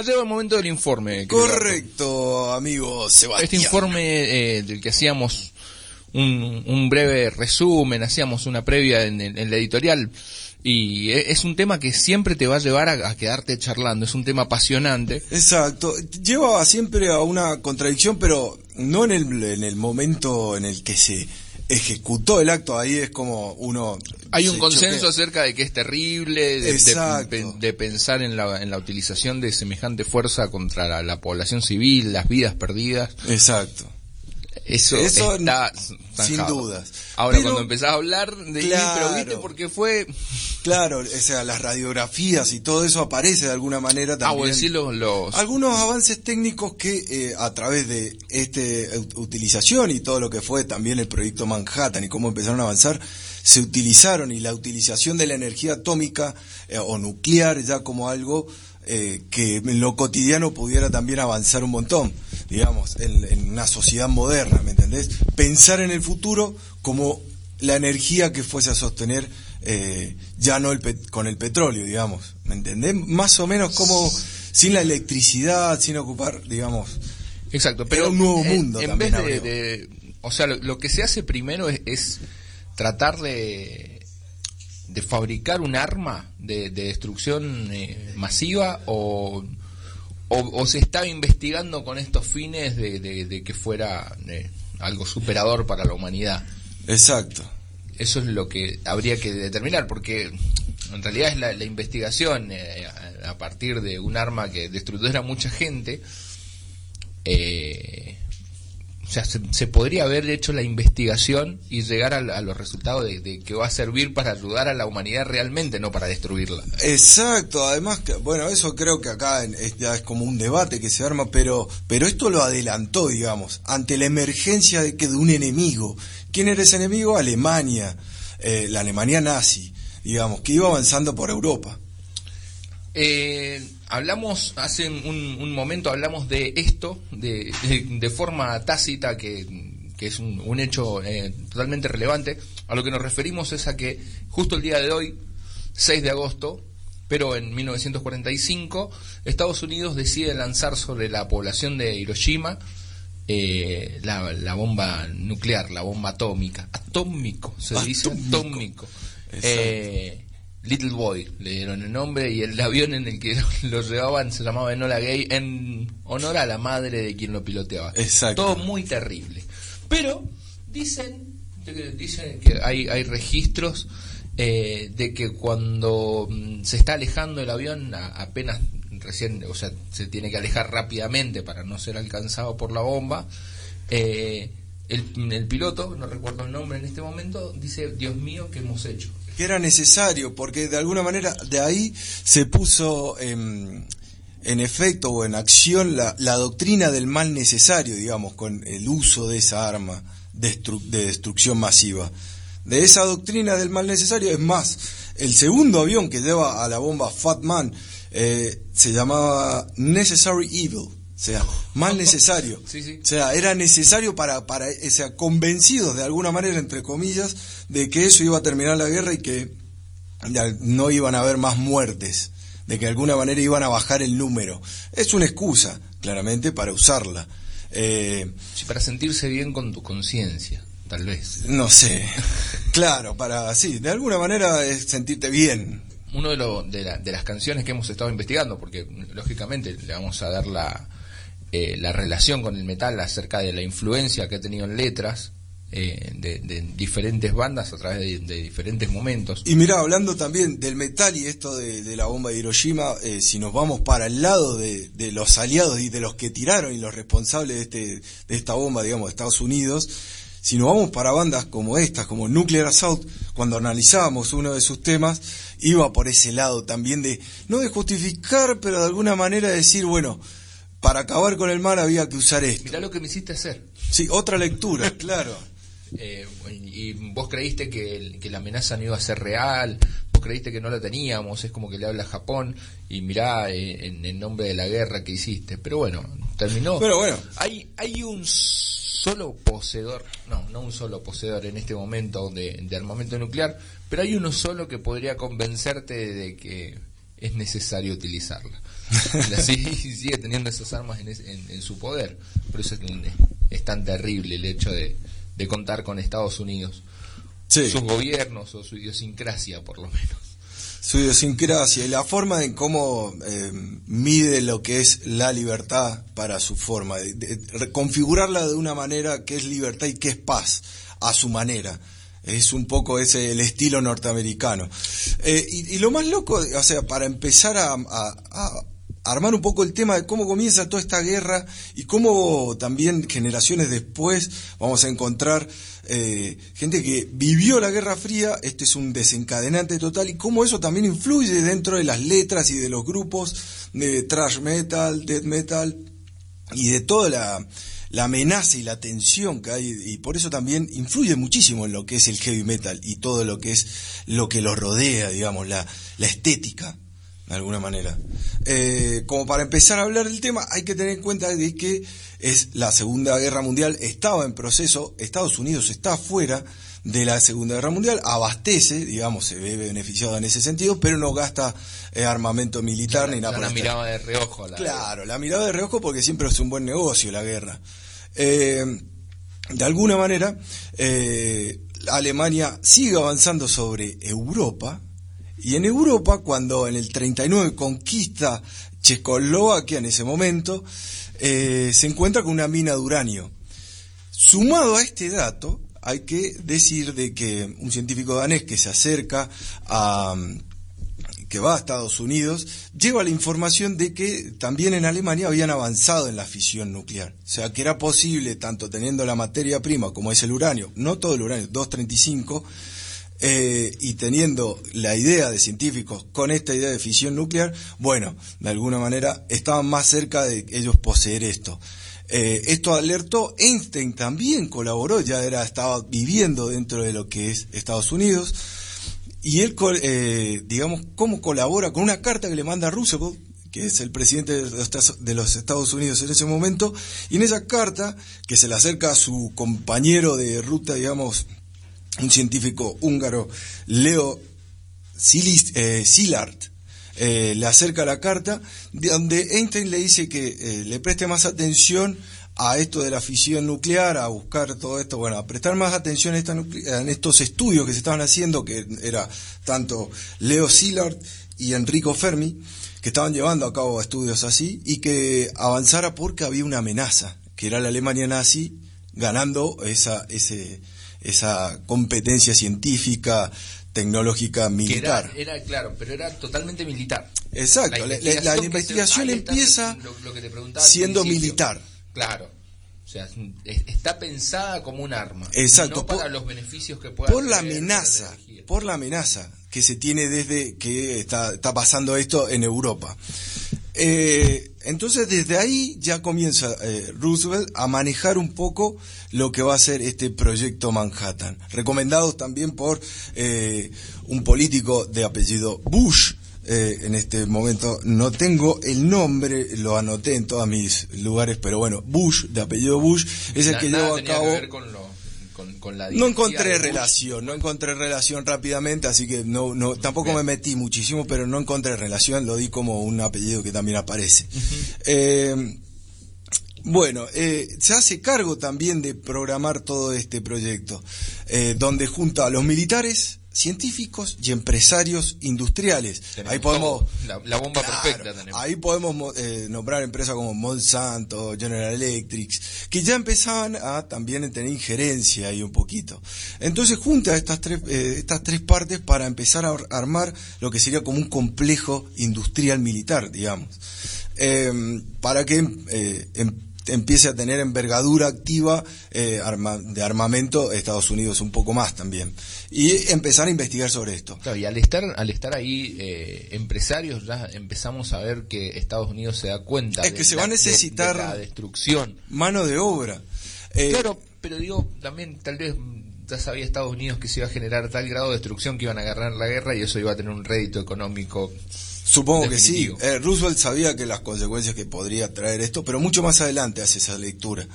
Ha llegado el momento del informe. Correcto, amigo. Sebastián. Este informe eh, del que hacíamos un, un breve resumen, hacíamos una previa en, el- en la editorial. Y e- es un tema que siempre te va a llevar a, a quedarte charlando. Es un tema apasionante. Exacto. Lleva siempre a una contradicción, pero no en el, en el momento en el que se ejecutó el acto. Ahí es como uno. Hay un se consenso choquea. acerca de que es terrible, de, pensar en la, en la utilización de semejante fuerza contra la, la población civil, las vidas perdidas. Exacto. Eso, Eso está sin dudas. Ahora, Pero- cuando empezás a hablar de Claro. pero viste porque fue... Claro, o sea, las radiografías y todo eso aparece de alguna manera Ah, también. decís los... los- Algunos avances técnicos que eh, a través de este ut- utilización y todo lo que fue también el proyecto Manhattan y cómo empezaron a avanzar, se utilizaron y la utilización de la energía atómica eh, o nuclear ya como algo eh, que en lo cotidiano pudiera también avanzar un montón, digamos, en, en una sociedad moderna, ¿me entendés? Pensar en el futuro como la energía que fuese a sostener eh, ya no el pet- con el petróleo, digamos, ¿me entendés? Más o menos como sin la electricidad, sin ocupar, digamos, Exacto, pero un nuevo mundo en, también vez de, abrió. de- O sea, lo, lo que se hace primero es, es tratar de, de fabricar un arma de, de destrucción eh, masiva o, o, o se estaba investigando con estos fines de, de- de que fuera eh, algo superador para la humanidad. exacto. Eso es lo que habría que determinar, porque en realidad es la, la investigación eh, a, a partir de un arma que destruyera a mucha gente. eh, o sea, se, se podría haber hecho la investigación y llegar a, a los resultados de, de que va a servir para ayudar a la humanidad realmente, no para destruirla. Exacto, además, bueno, eso creo que acá es, ya es como un debate que se arma, pero, pero esto lo adelantó, digamos, ante la emergencia de que de un enemigo. ¿Quién era ese enemigo? Alemania, eh, la Alemania nazi, digamos, que iba avanzando por Europa. Eh, hablamos, hace un, un momento hablamos de esto, de, de, de forma tácita, que, que es un, un hecho eh, totalmente relevante. A lo que nos referimos es a que justo el día de hoy, 6 de agosto, pero en 1945, Estados Unidos decide lanzar sobre la población de Hiroshima eh, la, la bomba nuclear, la bomba atómica. Atómico, se dice Atómico. Eh, Little Boy le dieron el nombre y el avión en el que lo llevaban se llamaba Enola Gay en honor a la madre de quien lo piloteaba. Exacto. Todo muy terrible. Pero dicen, dicen que hay, hay registros eh, de que cuando mm, se está alejando el avión, a- apenas recién, o sea, se tiene que alejar rápidamente para no ser alcanzado por la bomba. eh, el, el piloto, no recuerdo el nombre en este momento, dice, Dios mío, ¿qué hemos hecho? Que era necesario, porque de alguna manera de ahí se puso en, efecto o en acción la, doctrina del mal necesario, digamos, con el uso de esa arma de destrucción masiva. De esa doctrina del mal necesario, es más, el segundo avión que lleva a la bomba Fat Man eh, se llamaba Necessary Evil. O sea, mal necesario. Sí, sí. O sea, era necesario para, para, o sea, convencidos de alguna manera, entre comillas, de que eso iba a terminar la guerra y que no iban a haber más muertes, de que de alguna manera iban a bajar el número. Es una excusa, claramente, para usarla. Eh, Sí, para sentirse bien con tu conciencia, tal vez. no sé, claro, para, sí, de alguna manera es sentirte bien. Uno de, lo- de, la- de las canciones que hemos estado investigando, porque lógicamente le vamos a dar la, eh, la relación con el metal acerca de la influencia que ha tenido en letras eh, de, diferentes bandas a través de, diferentes momentos. Y mira, hablando también del metal y esto de, la bomba de Hiroshima, eh, si nos vamos para el lado de, de los aliados y de los que tiraron y los responsables de, este, de esta bomba, digamos, de Estados Unidos, si nos vamos para bandas como estas, como Nuclear Assault, cuando analizábamos uno de sus temas, iba por ese lado también de, no de justificar, pero de alguna manera decir, bueno, para acabar con el mal había que usar esto. Mirá lo que me hiciste hacer. Sí, otra lectura, claro. Eh, y vos creíste que, la amenaza no iba a ser real, vos creíste que no la teníamos, es como que le habla a Japón y mirá eh, en, en nombre de la guerra que hiciste. Pero bueno, terminó. Pero bueno. Hay, hay un solo poseedor, no, no un solo poseedor en este momento de, de armamento nuclear, pero hay uno solo que podría convencerte de que es necesario utilizarla. Así sigue teniendo esas armas en, su poder. Por eso es, tan terrible el hecho de, contar con Estados Unidos. Sus gobiernos o su idiosincrasia, por lo menos. Su idiosincrasia y la forma en cómo eh, mide lo que es la libertad para su forma, de, configurarla de una manera que es libertad y que es paz, a su manera. Es un poco ese el estilo norteamericano. Eh, y, lo más loco, o sea, para empezar a, armar un poco el tema de cómo comienza toda esta guerra y cómo también generaciones después vamos a encontrar eh, gente que vivió la Guerra Fría, este es un desencadenante total y cómo eso también influye dentro de las letras y de los grupos de thrash metal, death metal y de toda la, la amenaza y la tensión que hay y por eso también influye muchísimo en lo que es el heavy metal y todo lo que es lo que lo rodea, digamos, la, la estética de alguna manera. Eh, como para empezar a hablar del tema, hay que tener en cuenta de que es la Segunda Guerra Mundial, estaba en proceso, Estados Unidos está fuera de la Segunda Guerra Mundial, abastece, digamos, se ve beneficiado en ese sentido, pero no gasta eh, armamento militar ni nada. La mirada de reojo. La claro, la mirada de reojo porque siempre es un buen negocio la guerra. Eh, de alguna manera, Alemania sigue avanzando sobre Europa, y en Europa, cuando en el 39 conquista Checoslovaquia en ese momento, eh, se encuentra con una mina de uranio. Sumado a este dato, hay que decir de que un científico danés que se acerca a que va a Estados Unidos, lleva la información de que también en Alemania habían avanzado en la fisión nuclear. O sea, que era posible, tanto teniendo la materia prima como es el uranio, no todo el uranio, 235, eh, y teniendo la idea de científicos con esta idea de fisión nuclear, bueno, de alguna manera estaban más cerca de ellos poseer esto. Eh, esto alertó, Einstein también colaboró, ya era, estaba viviendo dentro de lo que es Estados Unidos, y él, eh, digamos, cómo colabora con una carta que le manda a Roosevelt, que es el presidente de los Estados Unidos en ese momento, y en esa carta, que se le acerca a su compañero de ruta, digamos, un científico húngaro, Leo Szilard, eh, le acerca la carta, donde Einstein le dice que eh, le preste más atención a esto de la fisión nuclear, a buscar todo esto, bueno, a prestar más atención en estos estudios que se estaban haciendo, que era tanto Leo Szilard y Enrico Fermi, que estaban llevando a cabo estudios así, y que avanzara porque había una amenaza, que era la Alemania nazi ganando esa, ese, esa competencia científica, tecnológica, militar. Era, claro, pero era totalmente militar. Exacto, la investigación, empieza siendo militar. Claro. O sea, está pensada como un arma. Exacto. No para los beneficios que pueda Por la amenaza, por la amenaza que se tiene desde que está, está pasando esto en Europa. Eh, entonces desde ahí ya comienza eh, Roosevelt a manejar un poco lo que va a ser este proyecto Manhattan, recomendados también por eh, un político de apellido Bush. en este momento no tengo el nombre, lo anoté en todos mis lugares, pero bueno, Bush, de apellido Bush, es el que lleva a cabo no encontré relación, no encontré relación rápidamente, así que no, no, tampoco me metí muchísimo, pero no encontré relación, lo di como un apellido que también aparece. Eh, bueno, eh, se hace cargo también de programar todo este proyecto, eh, donde junta a los militares, científicos y empresarios industriales. ahí podemos la, bomba perfecta Ahí podemos eh, nombrar empresas como Monsanto, General Electric, que ya empezaban a también tener injerencia ahí un poquito. Entonces junta estas tres eh, estas tres partes para empezar a armar lo que sería como un complejo industrial militar, digamos, eh, para que em, empiece a tener envergadura activa eh, de armamento Estados Unidos un poco más también y empezar a investigar sobre esto. y al estar al estar ahí eh, empresarios ya empezamos a ver que Estados Unidos se da cuenta es que se va a necesitar la destrucción mano de obra. Eh, claro, pero digo también tal vez ya sabía Estados Unidos que se iba a generar tal grado de destrucción que iban a agarrar la guerra y eso iba a tener un rédito económico Supongo que sí. Eh, Roosevelt sabía que las consecuencias que podría traer esto, pero mucho más adelante hace esa lectura,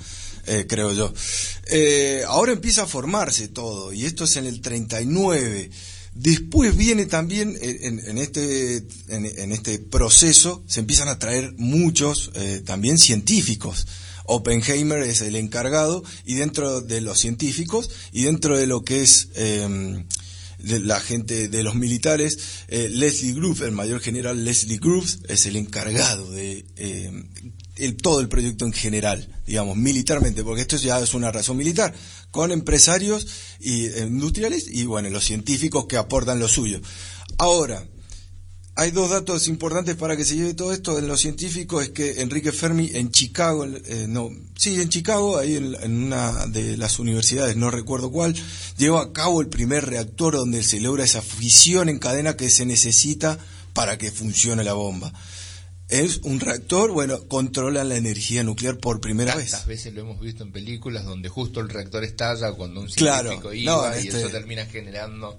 eh, creo yo. Eh, ahora empieza a formarse todo, y esto es en el 39. Después viene también eh, en, este, en, este proceso, se empiezan a traer muchos también científicos. Oppenheimer es el encargado y dentro de los científicos y dentro de lo que es la gente de los militares, eh, Leslie Groove, el mayor general Leslie Groove, es el encargado de el, todo el proyecto en general, digamos, militarmente, porque esto ya es una razón militar, con empresarios y eh, industriales y bueno, los científicos que aportan lo suyo. Ahora, hay dos datos importantes para que se lleve todo esto en los científicos, es que Enrique Fermi en Chicago, eh, no, sí, en Chicago, ahí en, en, una de las universidades, no recuerdo cuál, lleva a cabo el primer reactor donde se logra esa fisión en cadena que se necesita para que funcione la bomba es un reactor, bueno, controla la energía nuclear por primera vez. Tantas veces lo hemos visto en películas donde justo el reactor estalla cuando un científico iba y este eso termina generando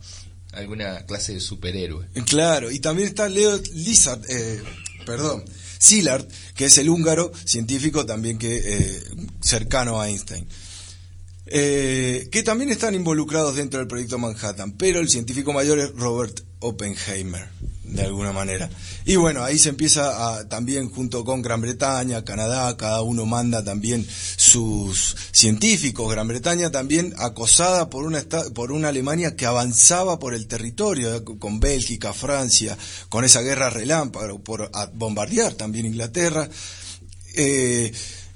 alguna clase de superhéroe. Claro, y también está Leo Lizard, eh, perdón, Szilard, que es el húngaro científico también que eh, cercano a Einstein. Eh, que también están involucrados dentro del proyecto Manhattan, pero el científico mayor es Robert Oppenheimer de alguna manera. Y bueno, ahí se empieza a, también junto con Gran Bretaña, Canadá, cada uno manda también sus científicos. Gran Bretaña también acosada por una, por una Alemania que avanzaba por el territorio, eh, con Bélgica, Francia, con esa guerra relámpago, por bombardear también Inglaterra. Eh,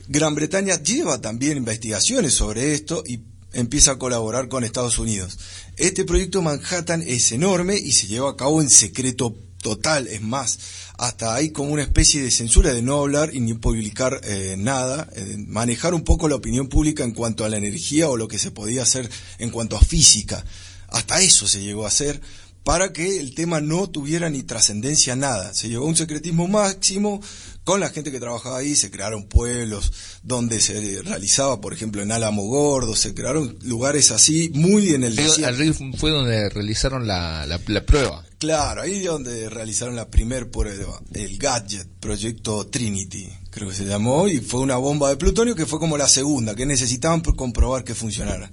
Gran Bretaña lleva también investigaciones sobre esto y empieza a colaborar con Estados Unidos. Este proyecto Manhattan es enorme y se lleva a cabo en secreto total, es más, hasta hay como una especie de censura de no hablar y ni publicar eh, nada, eh, manejar un poco la opinión pública en cuanto a la energía o lo que se podía hacer en cuanto a física. Hasta eso se llegó a hacer para que el tema no tuviera ni trascendencia nada. Se llevó a un secretismo máximo con la gente que trabajaba ahí, se crearon pueblos donde se realizaba, por ejemplo, en Álamo Gordo, se crearon lugares así muy en el río fue donde realizaron la, la, prueba. Claro, ahí donde realizaron la primer prueba, el Gadget, proyecto Trinity, creo que se llamó, y fue una bomba de plutonio que fue como la segunda, que necesitaban comprobar que funcionara.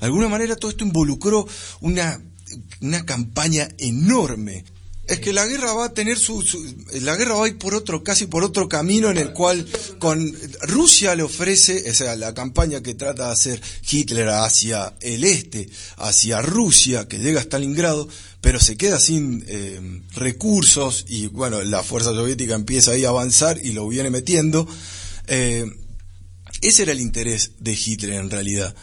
De alguna manera todo esto involucró una, una campaña enorme. Es que la guerra va a tener su, la guerra va a ir por otro casi por otro camino en el cual con Rusia le ofrece o sea la campaña que trata de hacer Hitler hacia el este hacia Rusia que llega a Stalingrado pero se queda sin eh, recursos y bueno la fuerza soviética empieza ahí a avanzar y lo viene metiendo. Eh, ese era el interés de Hitler en realidad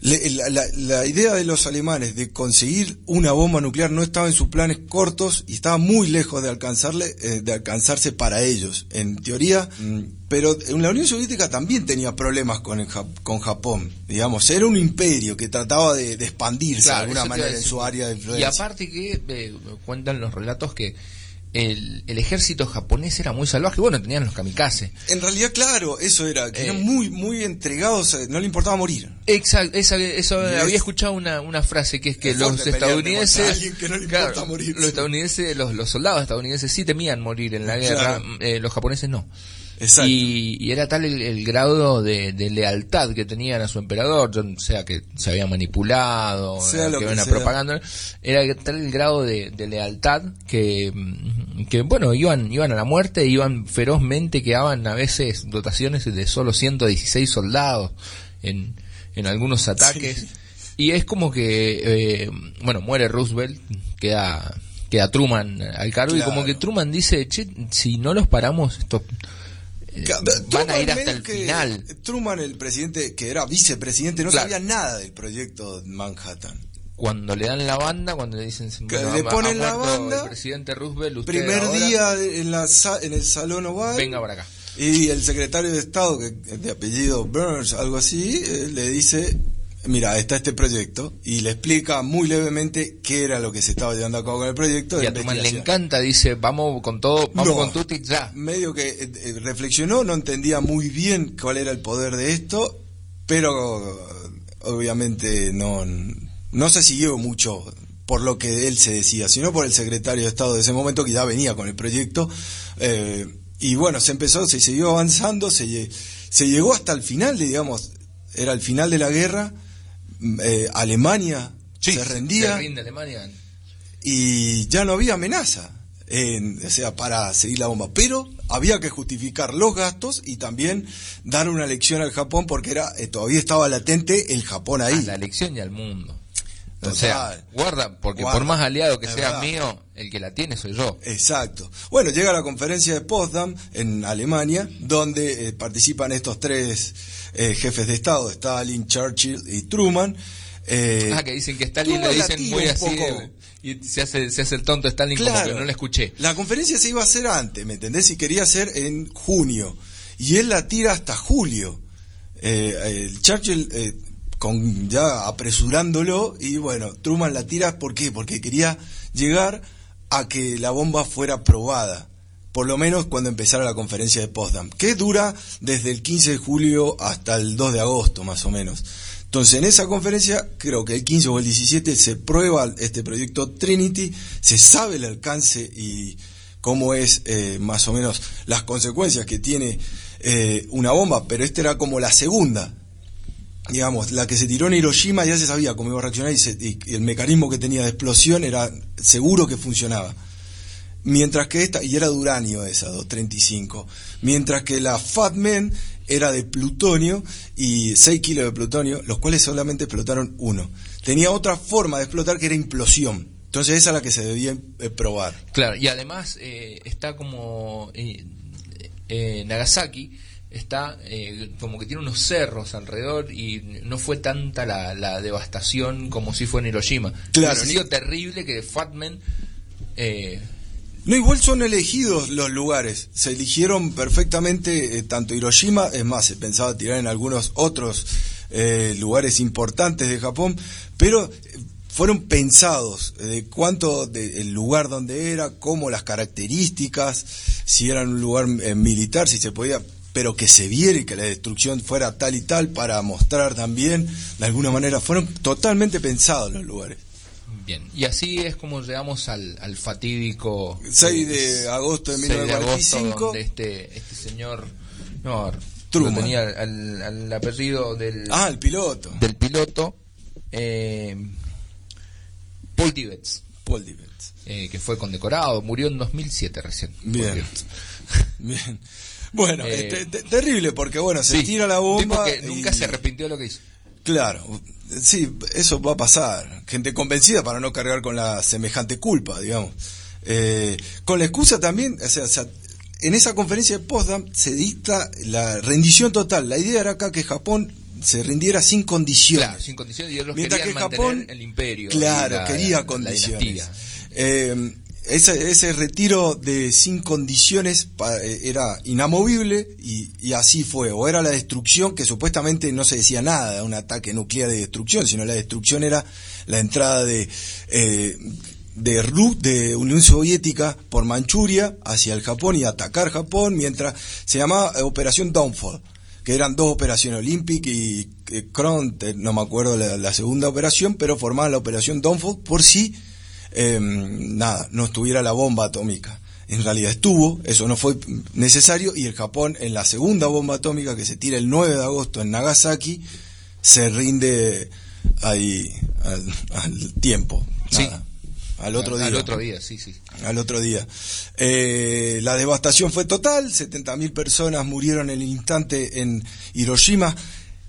la, idea de los alemanes de conseguir una bomba nuclear no estaba en sus planes cortos y estaba muy lejos de alcanzarle eh, de alcanzarse para ellos en teoría mm, pero en la Unión Soviética también tenía problemas con con Japón digamos era un imperio que trataba de, expandirse de alguna manera en su área de influencia. y aparte que eh, cuentan los relatos que el, ejército japonés era muy salvaje. Bueno, tenían los kamikaze. En realidad, claro, eso era. Que eran eh, muy, muy entregados, eh, no le importaba morir. Exacto, eso había escuchado una, una frase que es que los estadounidenses. los estadounidenses, los, soldados estadounidenses sí temían morir en la guerra, eh, los japoneses no. Y, era tal el, grado de, lealtad que tenían a su emperador, sea que se había manipulado, sea que, que propaganda, era tal el grado de, lealtad que, que, bueno, iban, iban a la muerte, iban ferozmente, quedaban a veces dotaciones de solo 116 soldados en, en algunos ataques. Y es como que, eh, bueno, muere Roosevelt, queda queda Truman al cargo y como que Truman dice, che, si no los paramos, esto van a ir hasta el final. Truman, el presidente, que era vicepresidente, no sabía nada del proyecto Manhattan. Cuando le dan la banda, cuando le dicen le ponen la banda, el presidente Roosevelt, primer día en, la, en el salón oval, venga para acá. Y el secretario de Estado, que de apellido Burns, algo así, eh, le dice, mira, está este proyecto y le explica muy levemente qué era lo que se estaba llevando a cabo con el proyecto. Y a le encanta, dice, vamos con todo, vamos con Tutti ya. Medio que eh, eh, reflexionó, no entendía muy bien cuál era el poder de esto, pero obviamente no, no se siguió mucho por lo que él se decía, sino por el secretario de Estado de ese momento que ya venía con el proyecto. Eh, y bueno, se empezó, se siguió avanzando, se, se llegó hasta el final, digamos, era el final de la guerra eh, Alemania se rendía. Se rinde Alemania. y ya no había amenaza, en, o sea, para seguir la bomba. Pero había que justificar los gastos y también dar una lección al Japón porque era eh, todavía estaba latente el Japón ahí. A la lección y al mundo. O sea, guarda, porque por más aliado que sea mío, el que la tiene soy yo. Exacto. Bueno, llega la conferencia de Potsdam en Alemania, donde eh, participan estos tres eh, jefes de Estado, Stalin, Churchill y Truman. ah, que dicen que Stalin le dicen muy así y se hace, se hace el tonto Stalin como que no le escuché. La conferencia se iba a hacer antes, ¿me entendés? Y quería ser en junio. Y él la tira hasta julio. Eh, el Churchill eh, con ya apresurándolo y bueno, Truman la tira ¿por qué? Porque quería llegar a que la bomba fuera probada, por lo menos cuando empezara la conferencia de Potsdam, que dura desde el 15 de julio hasta el 2 de agosto más o menos. Entonces, en esa conferencia, creo que el 15 o el 17 se prueba este proyecto Trinity, se sabe el alcance y cómo es eh, más o menos las consecuencias que tiene eh, una bomba, pero esta era como la segunda. Digamos, la que se tiró en Hiroshima ya se sabía cómo iba a reaccionar y, y el mecanismo que tenía de explosión era seguro que funcionaba. Mientras que esta, y era de uranio esa, 235, mientras que la Fatman era de plutonio y 6 kilos de plutonio, los cuales solamente explotaron uno. Tenía otra forma de explotar que era implosión. Entonces esa es la que se debía eh, probar. Claro, y además eh, está como eh, Nagasaki, está como que tiene unos cerros alrededor y no fue tanta la, devastación como si fue en Hiroshima. Claro, ha sido terrible que Fatman no, igual son elegidos los lugares. Se eligieron perfectamente eh, tanto Hiroshima, es más, se pensaba tirar en algunos otros eh, lugares importantes de Japón, pero eh, fueron pensados de cuánto de, el lugar donde era, cómo las características, si era un lugar militar, si se podía pero que se viera y que la destrucción fuera tal y tal para mostrar también, de alguna manera, fueron totalmente pensados los lugares. Bien, y así es como llegamos al, al fatídico 6 de agosto de 1945, donde este, este señor, no, Truman. tenía al, apellido del... Ah, el piloto. Del piloto, eh, Paul Tibbets. Paul Tibbets. Eh, que fue condecorado, murió en 2007 recién. Bien. Bien. Bueno, eh, terrible porque bueno, se tira la bomba. que nunca se arrepintió de lo que hizo. Claro, sí, eso va a pasar. Gente convencida para no cargar con la semejante culpa, digamos. Eh, con la excusa también, o sea, en esa conferencia de Potsdam se dicta la rendición total. La idea era acá que Japón se rindiera sin condiciones. Claro, sin condiciones y ellos Mientras que Japón, el imperio. Claro, quería condiciones. Eh, ese, ese retiro de sin condiciones eh, era inamovible y, así fue. O era la destrucción, que supuestamente no se decía nada de un ataque nuclear de destrucción, sino la destrucción era la entrada de, eh, de, de Unión Soviética por Manchuria hacia el Japón y atacar Japón, mientras se llamaba Operación Downfall que eran dos operaciones, Olympic y eh, Kron, no me acuerdo la, la, segunda operación, pero formaban la operación Downfall por si Em, nada, no estuviera la bomba atómica. En realidad estuvo, eso no fue necesario, y el Japón en la segunda bomba atómica que se tira el 9 de agosto en Nagasaki, se rinde ahí al, tiempo. al otro día. Al otro día, sí, sí. Al otro día. Eh, la devastación fue total, 70.000 personas murieron en el instante en Hiroshima.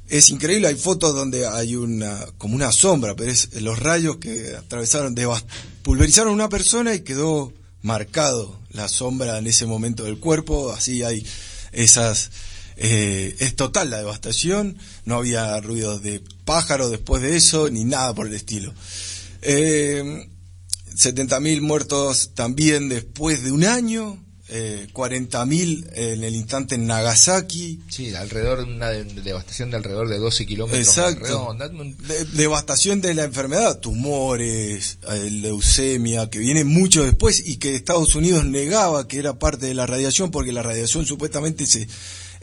Es increíble, hay fotos donde hay una como una sombra, pero es los rayos que atravesaron, pulverizaron a una persona y quedó marcado la sombra en ese momento del cuerpo, así hay esas eh, es total la devastación, no había ruidos de pájaro después de eso, ni nada por el estilo. Eh, 70.000 muertos también después de un año, eh, 40.000 en el instante en Nagasaki. Sí, alrededor de una devastación de alrededor de 12 kilómetros. Exacto. devastación de la enfermedad, tumores, eh, leucemia, que viene mucho después y que Estados Unidos negaba que era parte de la radiación porque la radiación supuestamente se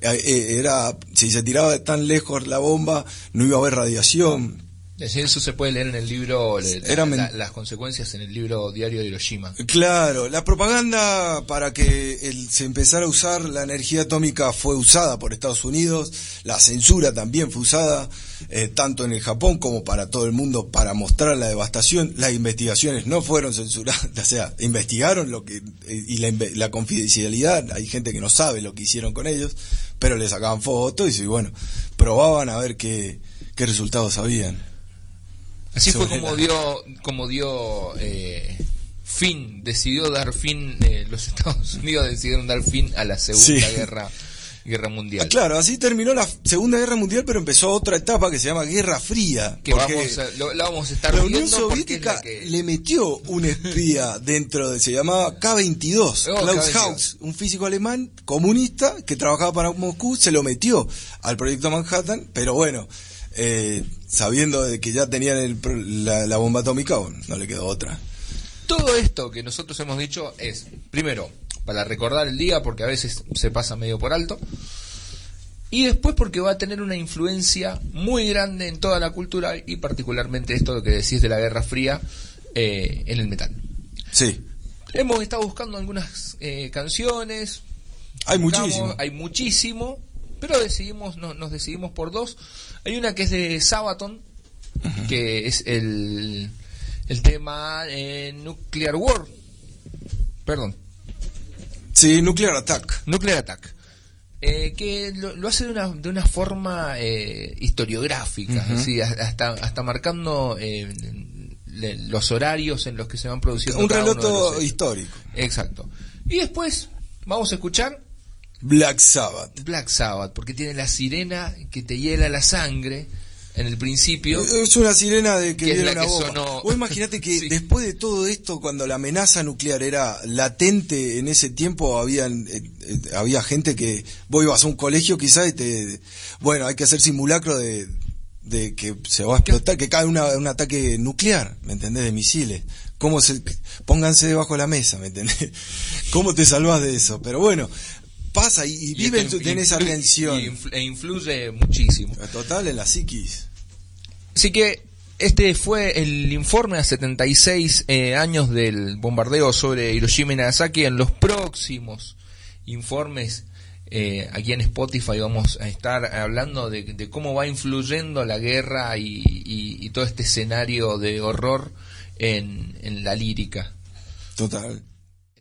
eh, eh, era si se tiraba tan lejos la bomba no iba a haber radiación Eso se puede leer en el libro, la- las consecuencias en el libro Diario de Hiroshima. Claro, la propaganda para que el- se empezara a usar la energía atómica fue usada por Estados Unidos, la censura también fue usada, eh, tanto en el Japón como para todo el mundo, para mostrar la devastación. Las investigaciones no fueron censuradas, o sea, investigaron lo que, eh, y la, la confidencialidad, hay gente que no sabe lo que hicieron con ellos, pero le sacaban fotos y bueno, probaban a ver qué, qué resultados habían. Así fue como dio, como dio eh, fin, decidió dar fin, eh, los Estados Unidos decidieron dar fin a la Segunda Sí. Guerra, Guerra Mundial. Ah, claro, así terminó la Segunda Guerra Mundial, pero empezó otra etapa que se llama Guerra Fría. Que vamos a, lo, la vamos a estar la Unión Soviética que- le metió un espía dentro de, se llamaba K-22, Oh, Klaus K-22. Haus, un físico alemán comunista que trabajaba para Moscú, se lo metió al proyecto Manhattan, pero bueno, eh, sabiendo de que ya tenían el la, la bomba atómica, bueno, no le quedó otra. Todo esto que nosotros hemos dicho es, primero, para recordar el día, porque a veces se pasa medio por alto, y después porque va a tener una influencia muy grande en toda la cultura y particularmente esto que decís de la Guerra Fría eh, en el metal. Sí, Hemos estado buscando algunas eh, canciones, hay buscamos, muchísimo. hay muchísimo, pero decidimos, no- nos decidimos por dos. Hay una que es de Sabaton, que es el, el tema eh, Nuclear War. Perdón, Sí, Nuclear Attack. Nuclear Attack. Eh, que lo, lo hace de una, de una forma eh, historiográfica, Ujú. así, hasta, hasta marcando eh, le- los horarios en los que se van produciendo Un relato histórico. Exacto. Y después vamos a escuchar Black Sabbath. Black Sabbath, porque tiene la sirena que te hiela la sangre en el principio. Es una sirena de que Que viene la una que bomba. sonó. O imagínate que Sí. después de todo esto, cuando la amenaza nuclear era latente en ese tiempo, habían, eh, eh, había gente que vos ibas a un colegio quizás y te... Bueno, hay que hacer simulacro de, de que se va a explotar, que cae una- un ataque nuclear, ¿me entendés? De misiles. ¿Cómo se... Pónganse debajo de la mesa, ¿me entendés? ¿Cómo te salvas de eso? Pero bueno, pasa y, y Y viven esto en esa tensión. e influye muchísimo. Total, en la psiquis. Así que este fue el informe a 76 eh, años del bombardeo sobre Hiroshima y Nagasaki. En los próximos informes eh, aquí en Spotify vamos a estar hablando de, de cómo va influyendo la guerra y, y- y todo este escenario de horror en, en la lírica. Total.